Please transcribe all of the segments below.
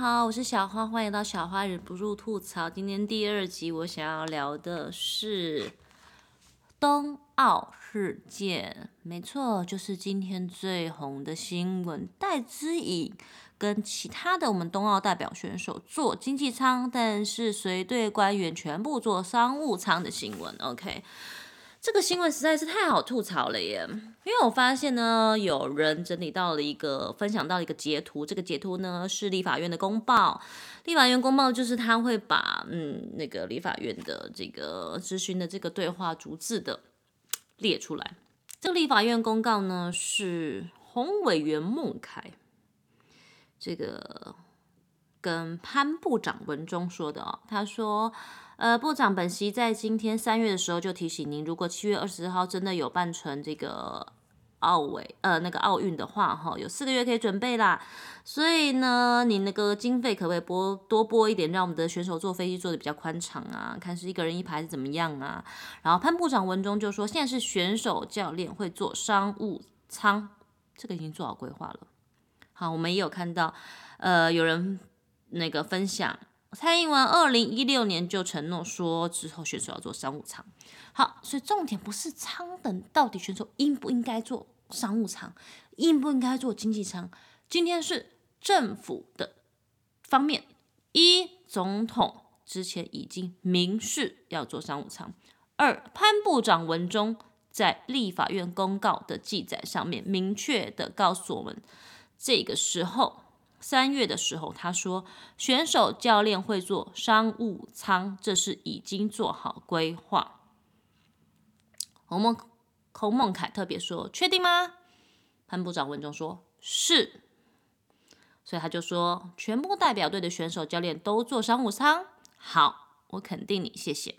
好，我是小花，欢迎到小花忍不住吐槽。今天第二集，我想要聊的是冬奥事件，没错，就是今天最红的新闻，戴资颖跟其他的我们冬奥代表选手坐经济舱，但是随队官员全部坐商务舱的新闻。OK。这个新闻实在是太好吐槽了耶！因为我发现呢，有人整理到了一个分享到一个截图，这个截图呢是立法院的公报。立法院公报就是他会把嗯那个立法院的这个咨询的这个对话逐字的列出来。这个立法院公告呢是洪委员孟凯这个跟潘部长文中说的哦，他说。呃，部长本席在今天三月的时候就提醒您，如果七月二十号真的有办成这个奥委呃那个奥运的话，哈，有四个月可以准备啦。所以呢，你那个经费可不可以拨多拨一点，让我们的选手坐飞机坐的比较宽敞啊？看是一个人一排是怎么样啊？然后潘部长文中就说，现在是选手教练会坐商务舱，这个已经做好规划了。好，我们也有看到，呃，有人那个分享。蔡英文二零一六年就承诺说，之后选手要做商务舱。好，所以重点不是舱等到底选手应不应该做商务舱，应不应该做经济舱。今天是政府的方面，一总统之前已经明示要做商务舱；二潘部长文中在立法院公告的记载上面，明确的告诉我们，这个时候。三月的时候，他说选手教练会做商务舱，这是已经做好规划。洪孟洪孟凯特别说：“确定吗？”潘部长文中说：“是。”所以他就说：“全部代表队的选手教练都做商务舱。”好，我肯定你，谢谢。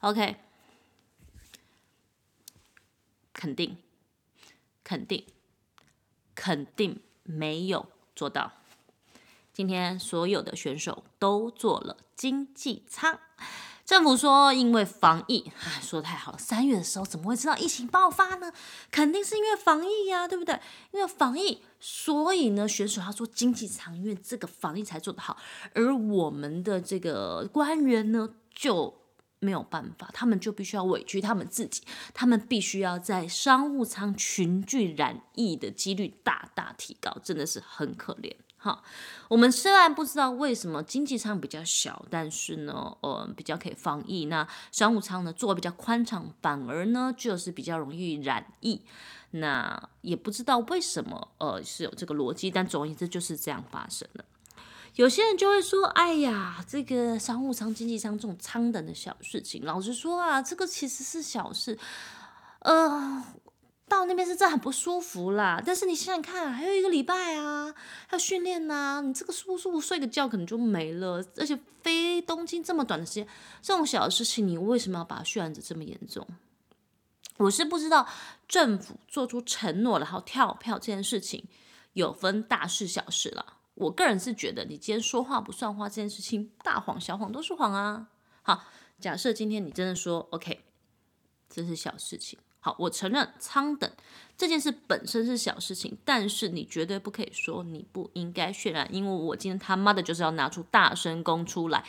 OK，肯定，肯定，肯定没有做到。今天所有的选手都做了经济舱。政府说，因为防疫，说的太好了。三月的时候怎么会知道疫情爆发呢？肯定是因为防疫呀，对不对？因为防疫，所以呢，选手要做经济舱，因为这个防疫才做得好。而我们的这个官员呢，就没有办法，他们就必须要委屈他们自己，他们必须要在商务舱群聚染疫的几率大大提高，真的是很可怜。好，我们虽然不知道为什么经济舱比较小，但是呢，呃，比较可以防疫。那商务舱呢，坐比较宽敞，反而呢，就是比较容易染疫。那也不知道为什么，呃，是有这个逻辑，但总而言之就是这样发生的。有些人就会说，哎呀，这个商务舱、经济舱这种舱等的小事情，老实说啊，这个其实是小事，呃。到那边是真的很不舒服啦，但是你想想看，还有一个礼拜啊，还要训练呐，你这个舒不舒服，睡个觉可能就没了。而且飞东京这么短的时间，这种小事情，你为什么要把它渲染的这么严重？我是不知道政府做出承诺然后跳票这件事情有分大事小事了。我个人是觉得，你今天说话不算话这件事情，大谎小谎都是谎啊。好，假设今天你真的说 OK，这是小事情。好，我承认仓等这件事本身是小事情，但是你绝对不可以说你不应该渲染，因为我今天他妈的就是要拿出大声公出来，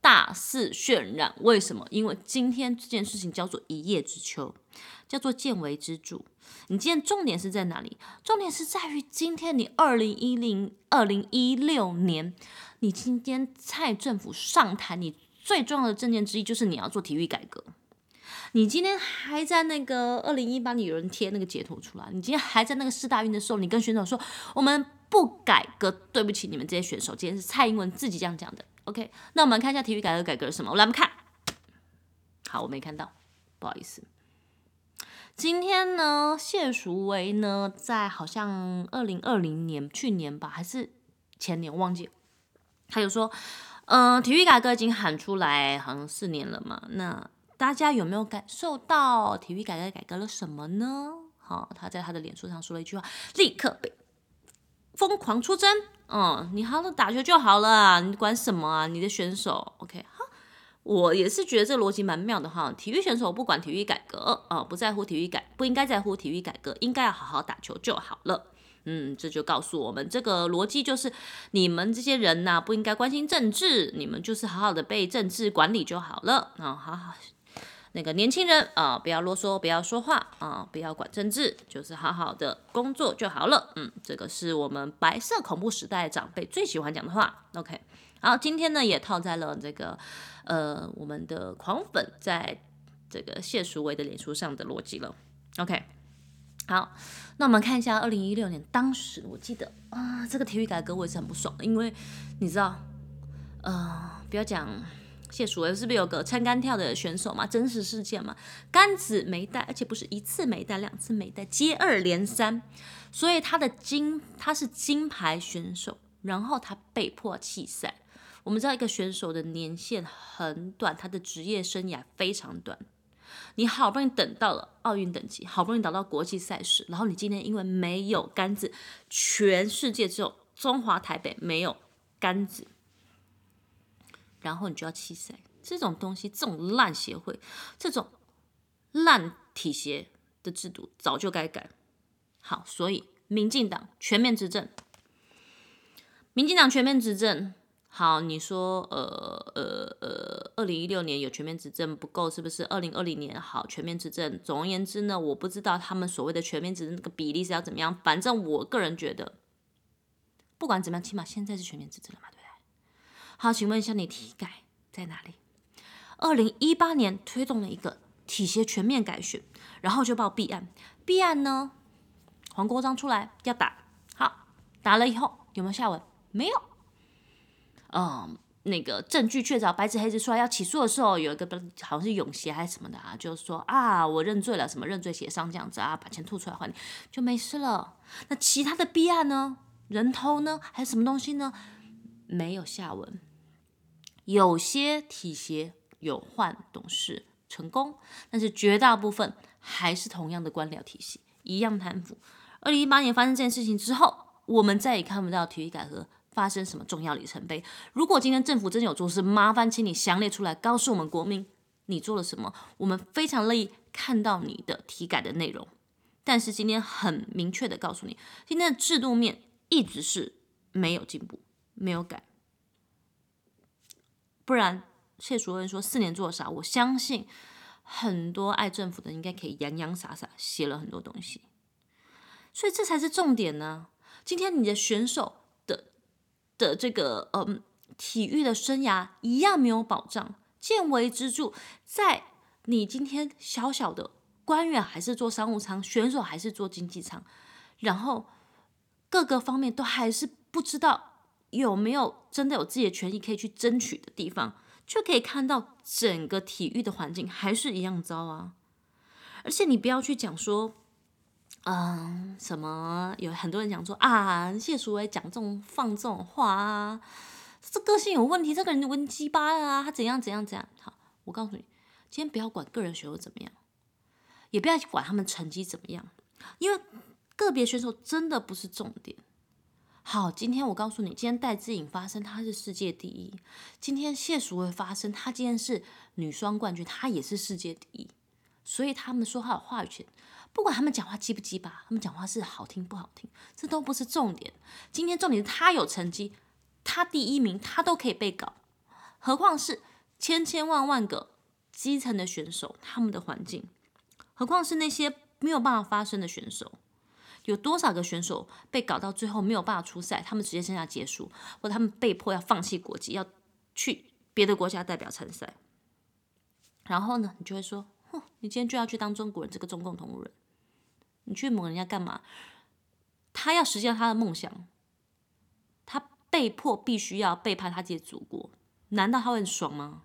大肆渲染。为什么？因为今天这件事情叫做一叶知秋，叫做见微知著。你今天重点是在哪里？重点是在于今天你二零一零二零一六年，你今天蔡政府上台，你最重要的证件之一就是你要做体育改革。你今天还在那个二零一八，你有人贴那个截图出来。你今天还在那个四大运的时候，你跟选手说我们不改革，对不起你们这些选手。今天是蔡英文自己这样讲的。OK，那我们看一下体育改革改革了什么？我来我们看。好，我没看到，不好意思。今天呢，谢淑薇呢，在好像二零二零年去年吧，还是前年忘记，他有说，嗯，体育改革已经喊出来，好像四年了嘛，那。大家有没有感受到体育改革改革了什么呢？好，他在他的脸书上说了一句话，立刻被疯狂出征。嗯，你好好打球就好了啊，你管什么啊？你的选手，OK，好，我也是觉得这逻辑蛮妙的哈。体育选手不管体育改革，呃，不在乎体育改，不应该在乎体育改革，应该要好好打球就好了。嗯，这就告诉我们，这个逻辑就是你们这些人呐，不应该关心政治，你们就是好好的被政治管理就好了啊，好好。那个年轻人啊，不要啰嗦，不要说话啊，不要管政治，就是好好的工作就好了。嗯，这个是我们白色恐怖时代长辈最喜欢讲的话。OK，好，今天呢也套在了这个呃我们的狂粉在这个谢淑薇的脸书上的逻辑了。OK，好，那我们看一下二零一六年，当时我记得啊，这个体育改革我也是很不爽，因为你知道，呃，不要讲。谢淑薇是不是有个撑杆跳的选手嘛？真实事件嘛？杆子没带，而且不是一次没带，两次没带，接二连三，所以他的金他是金牌选手，然后他被迫弃赛。我们知道一个选手的年限很短，他的职业生涯非常短。你好不容易等到了奥运等级，好不容易等到国际赛事，然后你今天因为没有杆子，全世界只有中华台北没有杆子。然后你就要弃赛，这种东西，这种烂协会，这种烂体协的制度早就该改。好，所以民进党全面执政，民进党全面执政。好，你说，呃呃呃，二零一六年有全面执政不够，是不是？二零二零年好全面执政。总而言之呢，我不知道他们所谓的全面执政那个比例是要怎么样。反正我个人觉得，不管怎么样，起码现在是全面执政了嘛。好，请问一下，你体改在哪里？二零一八年推动了一个体协全面改选，然后就报弊案。弊案呢，黄国章出来要打，好打了以后有没有下文？没有。嗯，那个证据确凿，白纸黑字出来要起诉的时候，有一个好像是永协还是什么的啊，就是说啊，我认罪了，什么认罪协商这样子啊，把钱吐出来还你，就没事了。那其他的弊案呢？人头呢？还是什么东西呢？没有下文。有些体协有换董事成功，但是绝大部分还是同样的官僚体系，一样贪腐。二零一八年发生这件事情之后，我们再也看不到体育改革发生什么重要里程碑。如果今天政府真的有做事，麻烦请你详列出来，告诉我们国民你做了什么，我们非常乐意看到你的体改的内容。但是今天很明确的告诉你，今天的制度面一直是没有进步，没有改。不然，谢主任说四年做啥？我相信很多爱政府的应该可以洋洋洒洒写了很多东西，所以这才是重点呢。今天你的选手的的这个嗯体育的生涯一样没有保障，见微知著。在你今天小小的官员还是做商务舱，选手还是做经济舱，然后各个方面都还是不知道。有没有真的有自己的权益可以去争取的地方，就可以看到整个体育的环境还是一样糟啊！而且你不要去讲说，嗯，什么有很多人讲说啊，谢淑薇讲这种放这种话啊，这个性有问题，这个人就文鸡巴啊，他怎样怎样怎样。好，我告诉你，今天不要管个人选手怎么样，也不要管他们成绩怎么样，因为个别选手真的不是重点。好，今天我告诉你，今天戴资颖发生，她是世界第一。今天谢淑薇发生，她今天是女双冠军，她也是世界第一。所以他们说话有话语权，不管他们讲话鸡不鸡巴，他们讲话是好听不好听，这都不是重点。今天重点是她有成绩，她第一名，她都可以被搞，何况是千千万万个基层的选手，他们的环境，何况是那些没有办法发声的选手。有多少个选手被搞到最后没有办法出赛，他们直接生涯结束，或者他们被迫要放弃国籍，要去别的国家代表参赛。然后呢，你就会说：，哼，你今天就要去当中国人，这个中共同路人，你去蒙人家干嘛？他要实现他的梦想，他被迫必须要背叛他自己的祖国，难道他会很爽吗？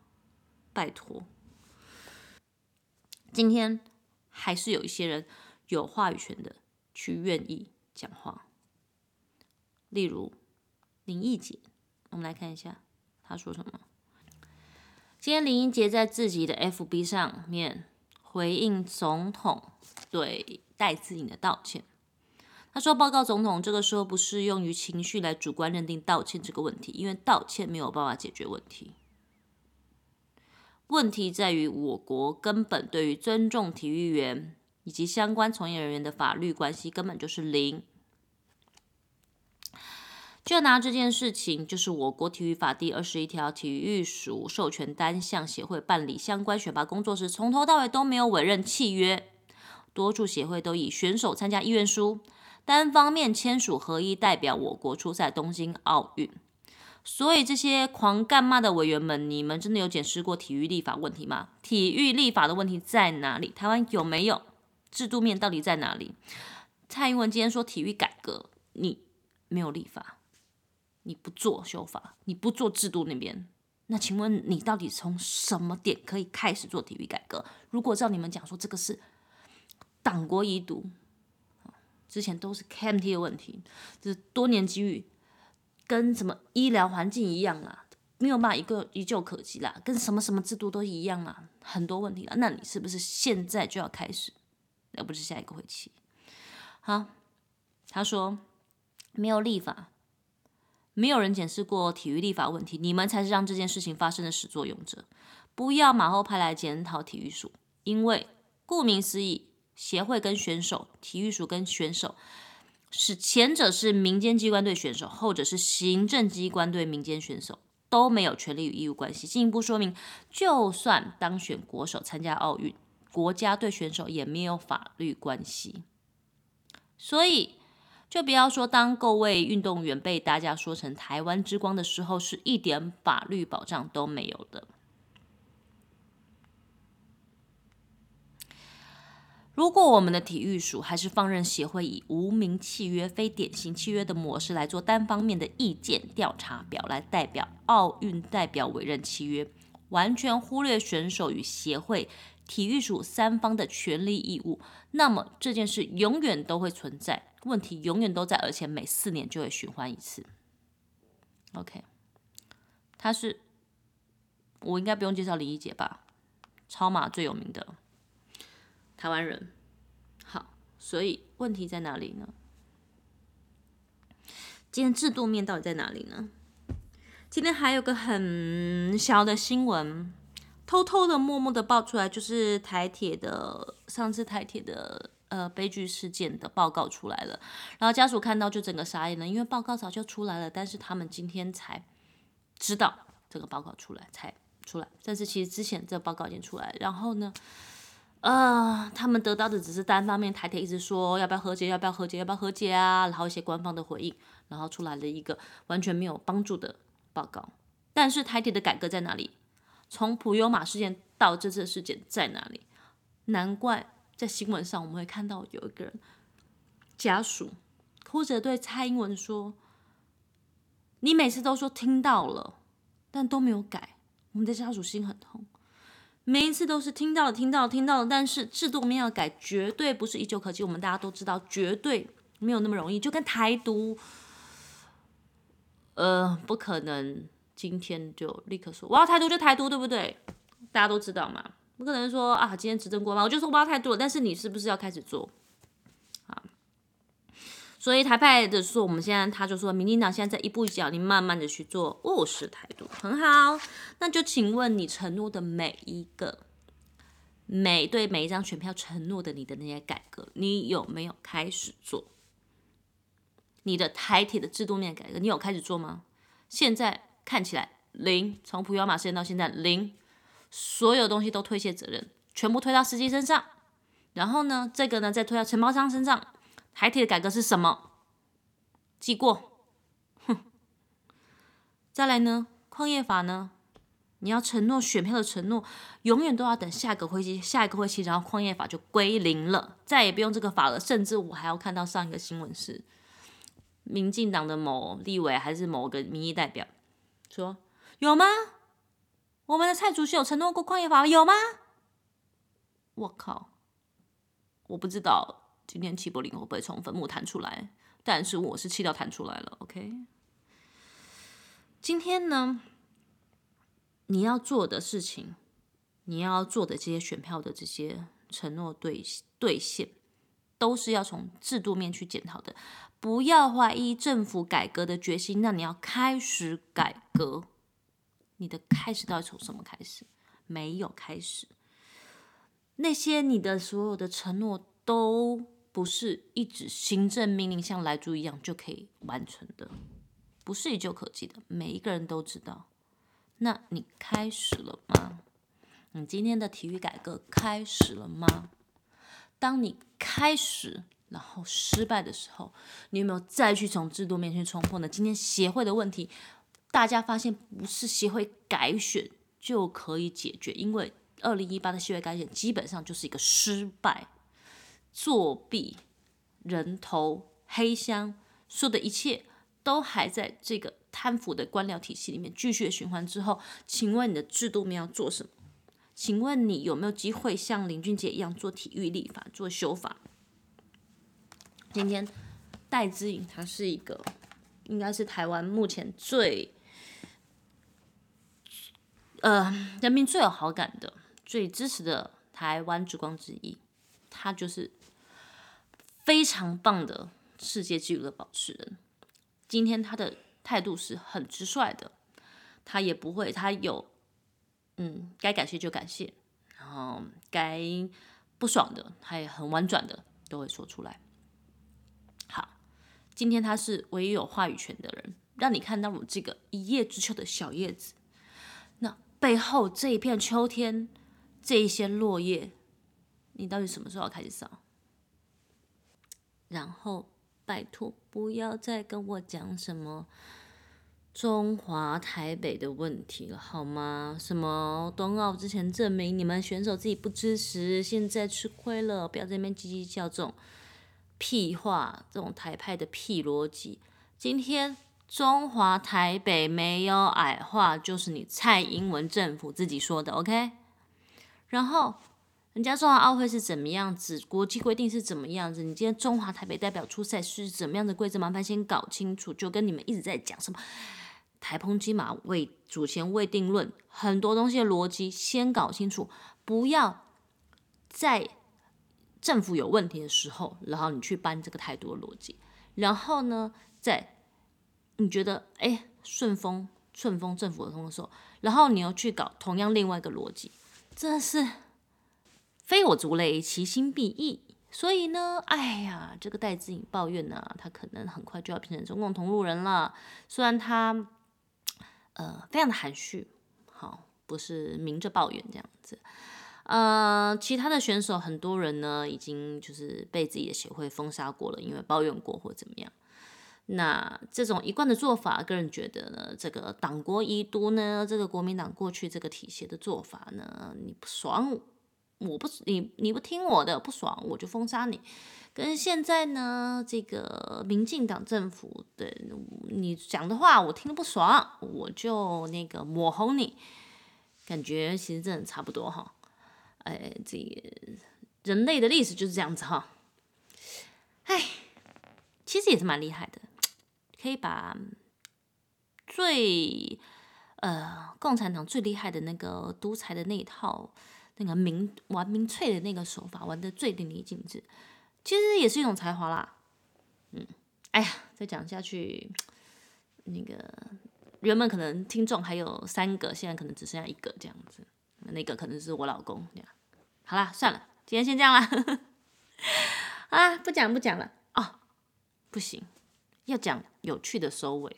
拜托，今天还是有一些人有话语权的。去愿意讲话，例如林忆杰，我们来看一下他说什么。今天林忆杰在自己的 FB 上面回应总统对戴资颖的道歉，他说：“报告总统，这个时候不适用于情绪来主观认定道歉这个问题，因为道歉没有办法解决问题。问题在于我国根本对于尊重体育员。”以及相关从业人员的法律关系根本就是零。就拿这件事情，就是我国体育法第二十一条，体育署授权单项协会办理相关选拔工作时，从头到尾都没有委任契约，多处协会都以选手参加意愿书，单方面签署合一代表我国出赛东京奥运。所以这些狂干骂的委员们，你们真的有检视过体育立法问题吗？体育立法的问题在哪里？台湾有没有制度面到底在哪里？蔡英文今天说体育改革，你没有立法。你不做修法，你不做制度那边，那请问你到底从什么点可以开始做体育改革？如果照你们讲说这个是党国遗毒，之前都是 KMT 的问题，就是多年机遇跟什么医疗环境一样啊，没有办法一个一旧可及啦，跟什么什么制度都一样啦，很多问题了，那你是不是现在就要开始，而不是下一个会期？好，他说没有立法。没有人检视过体育立法问题，你们才是让这件事情发生的始作俑者。不要马后派来检讨体育署，因为顾名思义，协会跟选手，体育署跟选手，是前者是民间机关对选手，后者是行政机关对民间选手，都没有权利与义务关系。进一步说明，就算当选国手参加奥运，国家对选手也没有法律关系。所以。就不要说，当各位运动员被大家说成台湾之光的时候，是一点法律保障都没有的。如果我们的体育署还是放任协会以无名契约、非典型契约的模式来做单方面的意见调查表，来代表奥运代表委任契约，完全忽略选手与协会、体育署三方的权利义务，那么这件事永远都会存在。问题永远都在，而且每四年就会循环一次。OK，他是我应该不用介绍李一杰吧？超马最有名的台湾人。好，所以问题在哪里呢？今天制度面到底在哪里呢？今天还有个很小的新闻，偷偷的、默默的爆出来，就是台铁的上次台铁的。呃，悲剧事件的报告出来了，然后家属看到就整个傻眼了，因为报告早就出来了，但是他们今天才知道这个报告出来才出来，但是其实之前这报告已经出来，然后呢，呃，他们得到的只是单方面台铁一直说要不要和解，要不要和解，要不要和解啊，然后一些官方的回应，然后出来了一个完全没有帮助的报告。但是台铁的改革在哪里？从普悠马事件到这次事件在哪里？难怪。在新闻上，我们会看到有一个人家属哭着对蔡英文说：“你每次都说听到了，但都没有改。”我们的家属心很痛，每一次都是听到了、听到了、听到了，但是制度没有改，绝对不是一久可及。我们大家都知道，绝对没有那么容易。就跟台独，呃，不可能今天就立刻说我要台独就台独，对不对？大家都知道嘛。不可能说啊，今天执政过吗？我就说不要太多，但是你是不是要开始做啊？所以台派的说，我们现在他就说，民进党现在在一步一脚，你慢慢的去做务实态度，很好。那就请问你承诺的每一个，每对每一张选票承诺的你的那些改革，你有没有开始做？你的台铁的制度面改革，你有开始做吗？现在看起来零，从普悠马事件到现在零。所有东西都推卸责任，全部推到司机身上，然后呢，这个呢再推到承包商身上。海铁的改革是什么？记过，哼。再来呢，矿业法呢？你要承诺选票的承诺，永远都要等下一个会期，下一个会期，然后矿业法就归零了，再也不用这个法了。甚至我还要看到上一个新闻是，民进党的某立委还是某个民意代表说，有吗？我们的蔡主席有承诺过矿业法有吗？我靠！我不知道今天齐柏林会不会从坟墓弹出来，但是我是气到弹出来了。OK，今天呢，你要做的事情，你要做的这些选票的这些承诺兑兑现，都是要从制度面去检讨的。不要怀疑政府改革的决心，那你要开始改革。你的开始到底从什么开始？没有开始。那些你的所有的承诺都不是一纸行政命令像来猪一样就可以完成的。不是一旧可及的，每一个人都知道。那你开始了吗？你今天的体育改革开始了吗？当你开始，然后失败的时候，你有没有再去从制度面前冲破呢？今天协会的问题，大家发现不是协会改选就可以解决，因为二零一八的协会改选基本上就是一个失败、作弊、人头黑箱，说的一切都还在这个贪腐的官僚体系里面继续循环之后，请问你的制度面要做什么？请问你有没有机会像林俊杰一样做体育立法、做修法？今天戴资颖他是一个，应该是台湾目前最，呃，人民最有好感的、最支持的台湾之光之一。他就是非常棒的世界纪录的保持人。今天他的态度是很直率的，他也不会，他有。嗯，该感谢就感谢，然后该不爽的，他也很婉转的都会说出来。今天他是唯一有话语权的人，让你看到我这个一叶知秋的小叶子，那背后这一片秋天，这一些落叶，你到底什么时候要开始扫？然后拜托不要再跟我讲什么。中华台北的问题了，好吗？什么冬奥之前证明你们选手自己不支持，现在吃亏了，不要在那边叽叽叫这种屁话，这种台派的屁逻辑。今天中华台北没有矮化，就是你蔡英文政府自己说的，OK？然后人家中华奥会是怎么样子，国际规定是怎么样子？你今天中华台北代表出赛是怎么样的规则？麻烦先搞清楚，就跟你们一直在讲什么。台风金马未主权未定论，很多东西的逻辑先搞清楚，不要再政府有问题的时候，然后你去搬这个太多逻辑，然后呢，在你觉得哎顺风顺风政府的通的时候，然后你又去搞同样另外一个逻辑，真的是非我族类，其心必异。所以呢，哎呀，这个戴志颖抱怨呢，他可能很快就要变成中共同路人了，虽然他。呃，非常的含蓄，好，不是明着抱怨这样子。呃，其他的选手很多人呢，已经就是被自己的协会封杀过了，因为抱怨过或怎么样。那这种一贯的做法，个人觉得呢，这个党国遗都呢，这个国民党过去这个体系的做法呢，你不爽，我不你你不听我的不爽，我就封杀你。跟现在呢，这个民进党政府的你讲的话我听得不爽，我就那个抹红你，感觉其实真的差不多哈。哎，这个人类的历史就是这样子哈。哎，其实也是蛮厉害的，可以把最呃共产党最厉害的那个独裁的那一套那个民玩民粹的那个手法玩的最淋漓尽致。其实也是一种才华啦，嗯，哎呀，再讲下去，那个原本可能听众还有三个，现在可能只剩下一个这样子，那个可能是我老公。好啦，算了，今天先这样啦，啊，不讲不讲了哦，不行，要讲有趣的收尾，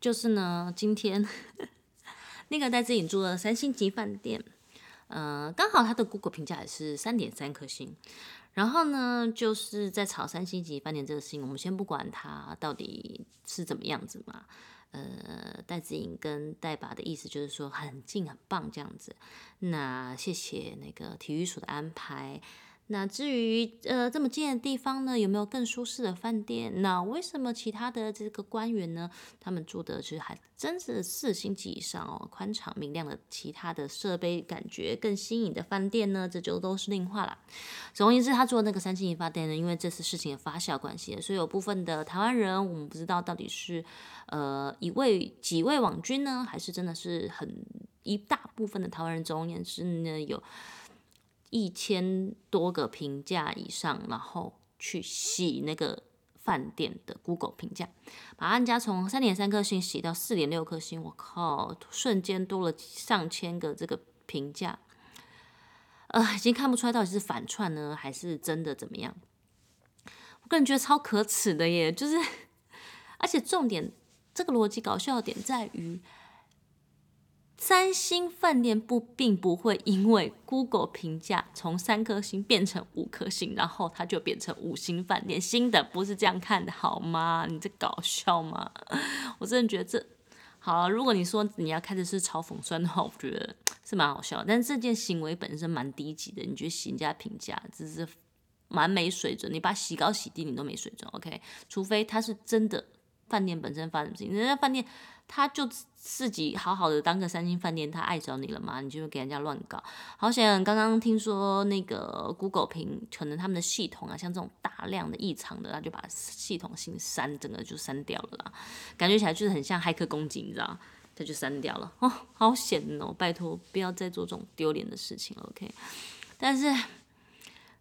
就是呢，今天 那个在自己住的三星级饭店。呃，刚好他的 Google 评价也是三点三颗星。然后呢，就是在炒三星级饭店这个事情，我们先不管它到底是怎么样子嘛。呃，戴子颖跟戴爸的意思就是说很近很棒这样子。那谢谢那个体育署的安排。那至于呃这么近的地方呢，有没有更舒适的饭店？那为什么其他的这个官员呢，他们住的其实还真是四星级以上哦，宽敞明亮的，其他的设备感觉更新颖的饭店呢？这就都是另话了。总而言之，他做那个三星级饭店呢，因为这次事情的发酵关系，所以有部分的台湾人，我们不知道到底是呃一位几位网军呢，还是真的是很一大部分的台湾人，总而言之呢有。一千多个评价以上，然后去洗那个饭店的 Google 评价，把人家从三点三颗星洗到四点六颗星，我靠，瞬间多了上千个这个评价，呃，已经看不出来到底是反串呢，还是真的怎么样？我个人觉得超可耻的耶，就是 而且重点，这个逻辑搞笑的点在于。三星饭店不并不会因为 Google 评价从三颗星变成五颗星，然后它就变成五星饭店。新的不是这样看的好吗？你在搞笑吗？我真的觉得这好。如果你说你要开始是嘲讽酸的话，我觉得是蛮好笑。但是这件行为本身蛮低级的，你觉得洗人家评价只是蛮没水准。你把洗高洗低，你都没水准。OK，除非他是真的饭店本身发生事情，人家饭店。他就自己好好的当个三星饭店，他爱找你了吗？你就给人家乱搞。好像刚刚听说那个 Google 评，可能他们的系统啊，像这种大量的异常的，他就把系统性删，整个就删掉了啦。感觉起来就是很像骇客攻击，你知道？他就删掉了。哦，好险哦！拜托不要再做这种丢脸的事情，OK？但是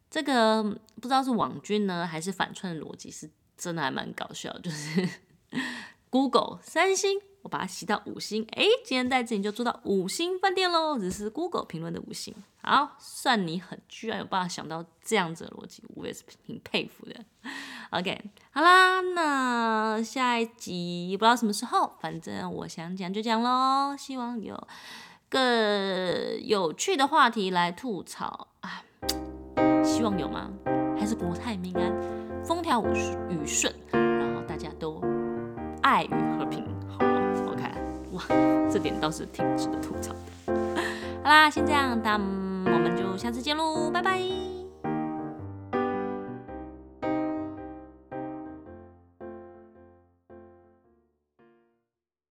这个不知道是网军呢，还是反串的逻辑，是真的还蛮搞笑，就是 Google 三星。我把它洗到五星，哎，今天在这里就做到五星饭店喽，只是 Google 评论的五星。好，算你狠，居然有办法想到这样子的逻辑，我也是挺佩服的。OK，好啦，那下一集不知道什么时候，反正我想讲就讲喽。希望有更有趣的话题来吐槽啊，希望有吗？还是国泰民安，风调雨顺，然后大家都爱与和平。哇，这点倒是挺值得吐槽的。好啦，先这样，那我们就下次见喽，拜拜。